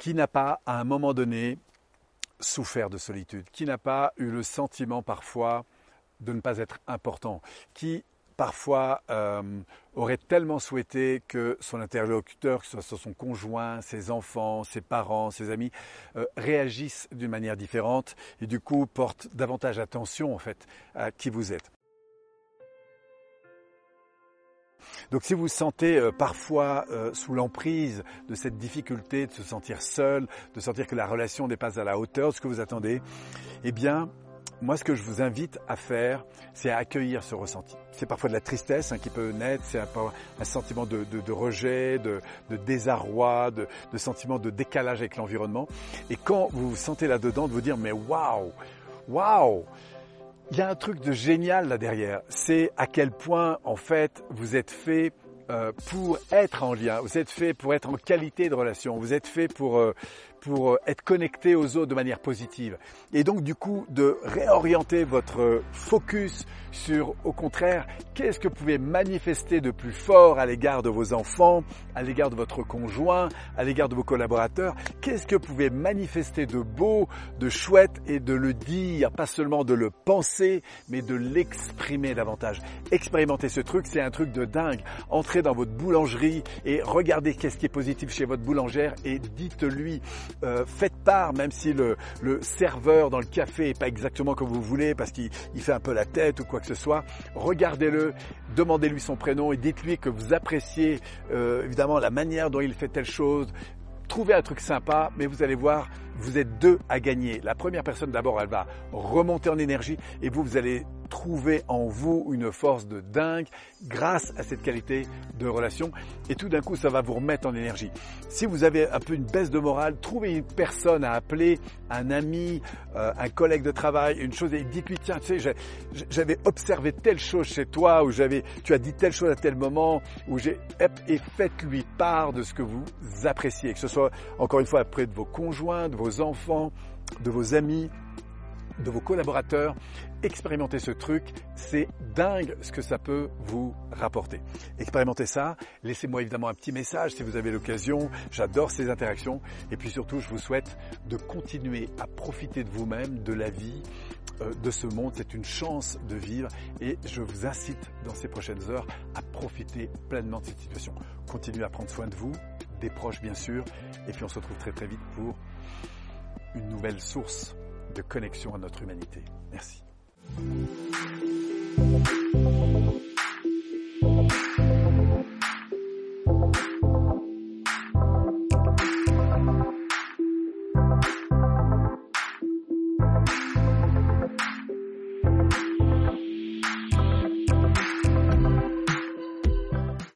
Qui n'a pas, à un moment donné, souffert de solitude Qui n'a pas eu le sentiment parfois de ne pas être important Qui parfois euh, aurait tellement souhaité que son interlocuteur, que ce soit son conjoint, ses enfants, ses parents, ses amis, euh, réagissent d'une manière différente et du coup portent davantage attention en fait à qui vous êtes. Donc si vous vous sentez euh, parfois euh, sous l'emprise de cette difficulté de se sentir seul, de sentir que la relation n'est pas à la hauteur de ce que vous attendez, eh bien, moi, ce que je vous invite à faire, c'est à accueillir ce ressenti. C'est parfois de la tristesse hein, qui peut naître, c'est un, sentiment de, rejet, de, de désarroi, de, sentiment de décalage avec l'environnement. Et quand vous vous sentez là-dedans, de vous dire, mais waouh, waouh, il y a un truc de génial là derrière. C'est à quel point, en fait, vous êtes fait euh, pour être en lien. Vous êtes fait pour être en qualité de relation. Vous êtes fait pour euh, pour euh, être connecté aux autres de manière positive. Et donc du coup de réorienter votre focus sur au contraire qu'est-ce que vous pouvez manifester de plus fort à l'égard de vos enfants, à l'égard de votre conjoint, à l'égard de vos collaborateurs, qu'est-ce que vous pouvez manifester de beau, de chouette et de le dire, pas seulement de le penser, mais de l'exprimer davantage. Expérimenter ce truc, c'est un truc de dingue. Entrez dans votre boulangerie et regardez qu'est-ce qui est positif chez votre boulangère et dites-lui euh, faites part, même si le, serveur dans le café est pas exactement comme vous voulez, parce qu'il fait un peu la tête ou quoi que ce soit, regardez-le, demandez-lui son prénom et dites-lui que vous appréciez euh, évidemment la manière dont il fait telle chose, trouvez un truc sympa, mais vous allez voir, vous êtes deux à gagner. La première personne, d'abord, elle va remonter en énergie et vous, vous allez trouver en vous une force de dingue grâce à cette qualité de relation et tout d'un coup ça va vous remettre en énergie. Si vous avez un peu une baisse de morale, trouvez une personne à appeler, un ami, euh, un collègue de travail, une chose et dites-lui tiens tu sais j'avais observé telle chose chez toi ou j'avais tu as dit telle chose à tel moment ou j'ai et faites-lui part de ce que vous appréciez, que ce soit encore une fois auprès de vos conjoints, de vos enfants, de vos amis, de vos collaborateurs. Expérimentez ce truc, c'est dingue ce que ça peut vous rapporter. Expérimentez ça, laissez-moi évidemment un petit message si vous avez l'occasion, j'adore ces interactions. Et puis surtout je vous souhaite de continuer à profiter de vous-même, de la vie, euh, de ce monde, c'est une chance de vivre. Et je vous incite dans ces prochaines heures à profiter pleinement de cette situation. Continuez à prendre soin de vous, des proches bien sûr, et puis on se retrouve très très vite pour une nouvelle source de connexion à notre humanité. Merci.